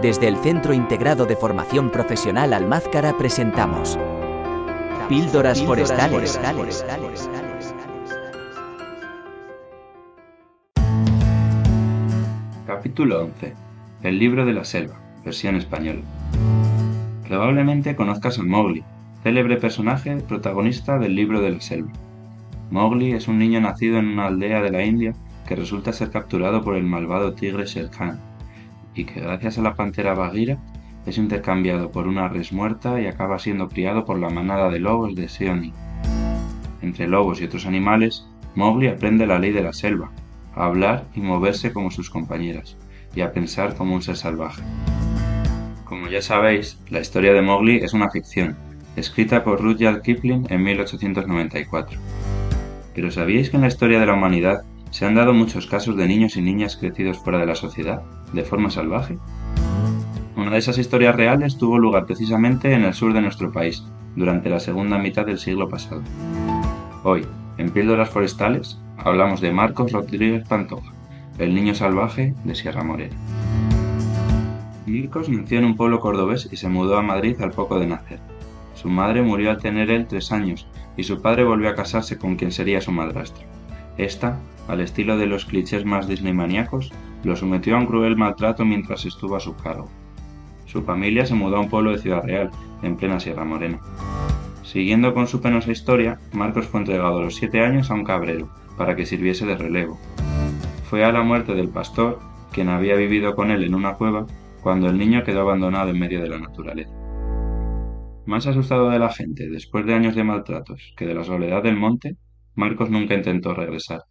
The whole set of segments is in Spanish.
Desde el Centro Integrado de Formación Profesional Almázcara presentamos Píldoras Forestales. Capítulo 11. El libro de la selva, versión española. Probablemente conozcas a Mowgli, célebre personaje protagonista del libro de la selva. Mowgli es un niño nacido en una aldea de la India que resulta ser capturado por el malvado tigre Sher Khan y que gracias a la pantera Bagheera es intercambiado por una res muerta y acaba siendo criado por la manada de lobos de Seoni. Entre lobos y otros animales, Mowgli aprende la ley de la selva, a hablar y moverse como sus compañeras, y a pensar como un ser salvaje. Como ya sabéis, la historia de Mowgli es una ficción, escrita por Rudyard Kipling en 1894. Pero ¿sabíais que en la historia de la humanidad se han dado muchos casos de niños y niñas crecidos fuera de la sociedad, de forma salvaje? Una de esas historias reales tuvo lugar precisamente en el sur de nuestro país, durante la segunda mitad del siglo pasado. Hoy, en Píldoras Forestales, hablamos de Marcos Rodríguez Pantoja, el niño salvaje de Sierra Morena. Marcos nació en un pueblo cordobés y se mudó a Madrid al poco de nacer. Su madre murió al tener él tres años y su padre volvió a casarse con quien sería su madrastra. Esta, al estilo de los clichés más disneymaníacos, lo sometió a un cruel maltrato mientras estuvo a su cargo. Su familia se mudó a un pueblo de Ciudad Real, en plena Sierra Morena. Siguiendo con su penosa historia, Marcos fue entregado a los siete años a un cabrero, para que sirviese de relevo. Fue a la muerte del pastor, quien había vivido con él en una cueva, cuando el niño quedó abandonado en medio de la naturaleza. Más asustado de la gente después de años de maltratos que de la soledad del monte, Marcos nunca intentó regresar.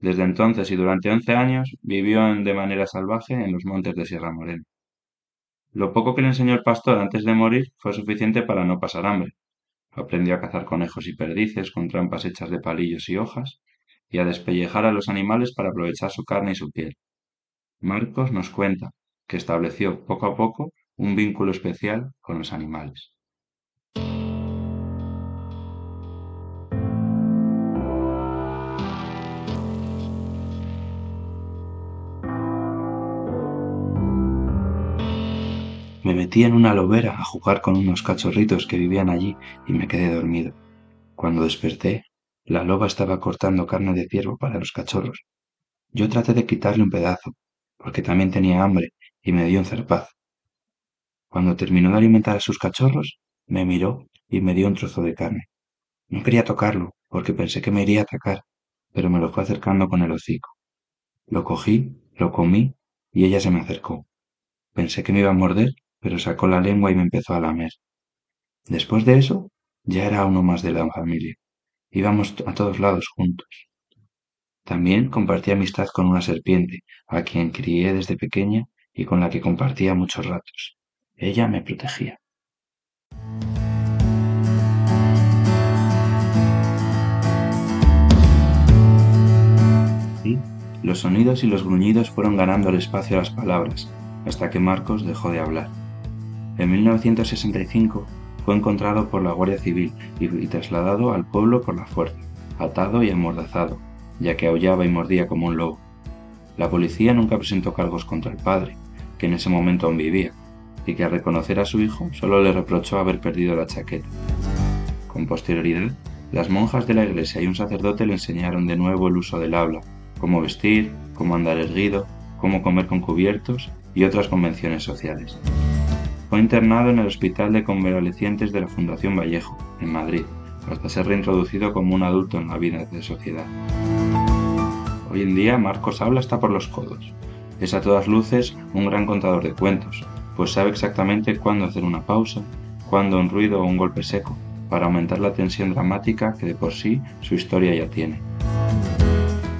Desde entonces y durante once años vivió de manera salvaje en los montes de Sierra Morena. Lo poco que le enseñó el pastor antes de morir fue suficiente para no pasar hambre. Aprendió a cazar conejos y perdices con trampas hechas de palillos y hojas, y a despellejar a los animales para aprovechar su carne y su piel. Marcos nos cuenta que estableció poco a poco un vínculo especial con los animales. Me metí en una lobera a jugar con unos cachorritos que vivían allí y me quedé dormido. Cuando desperté, la loba estaba cortando carne de ciervo para los cachorros. Yo traté de quitarle un pedazo, porque también tenía hambre y me dio un zarpazo. Cuando terminó de alimentar a sus cachorros, me miró y me dio un trozo de carne. No quería tocarlo, porque pensé que me iría a atacar, pero me lo fue acercando con el hocico. Lo cogí, lo comí y ella se me acercó. Pensé que me iba a morder, pero sacó la lengua y me empezó a lamer. Después de eso, ya era uno más de la familia. Íbamos a todos lados juntos. También compartí amistad con una serpiente, a quien crié desde pequeña y con la que compartía muchos ratos. Ella me protegía. Los sonidos y los gruñidos fueron ganando el espacio a las palabras, hasta que Marcos dejó de hablar. En 1965 fue encontrado por la Guardia Civil y trasladado al pueblo por la fuerza, atado y amordazado, ya que aullaba y mordía como un lobo. La policía nunca presentó cargos contra el padre, que en ese momento aún vivía, y que al reconocer a su hijo solo le reprochó haber perdido la chaqueta. Con posterioridad, las monjas de la iglesia y un sacerdote le enseñaron de nuevo el uso del habla, cómo vestir, cómo andar erguido, cómo comer con cubiertos y otras convenciones sociales. Fue internado en el Hospital de Convalecientes de la Fundación Vallejo, en Madrid, hasta ser reintroducido como un adulto en la vida de sociedad. Hoy en día Marcos habla hasta por los codos. Es a todas luces un gran contador de cuentos, pues sabe exactamente cuándo hacer una pausa, cuándo un ruido o un golpe seco, para aumentar la tensión dramática que de por sí su historia ya tiene.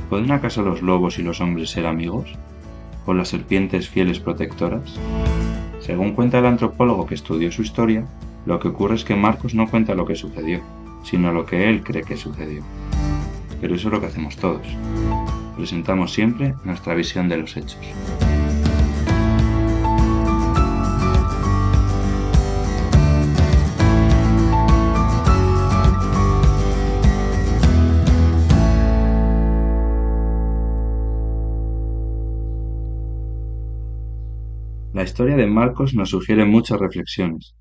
¿Pueden acaso los lobos y los hombres ser amigos? ¿O las serpientes fieles protectoras? Según cuenta el antropólogo que estudió su historia, lo que ocurre es que Marcos no cuenta lo que sucedió, sino lo que él cree que sucedió. Pero eso es lo que hacemos todos. Presentamos siempre nuestra visión de los hechos. Historia de Marcos nos sugiere muchas reflexiones,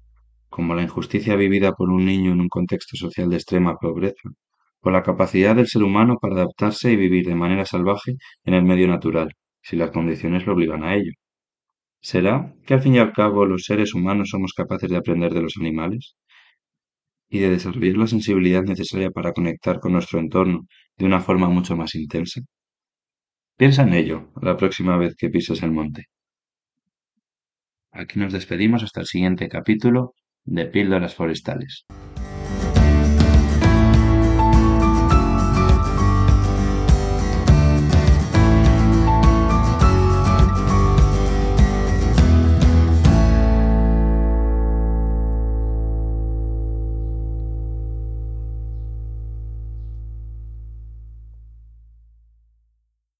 como la injusticia vivida por un niño en un contexto social de extrema pobreza, o la capacidad del ser humano para adaptarse y vivir de manera salvaje en el medio natural, si las condiciones lo obligan a ello. ¿Será que al fin y al cabo los seres humanos somos capaces de aprender de los animales? y de desarrollar la sensibilidad necesaria para conectar con nuestro entorno de una forma mucho más intensa? Piensa en ello la próxima vez que pises el monte. Aquí nos despedimos hasta el siguiente capítulo de Píldoras Forestales.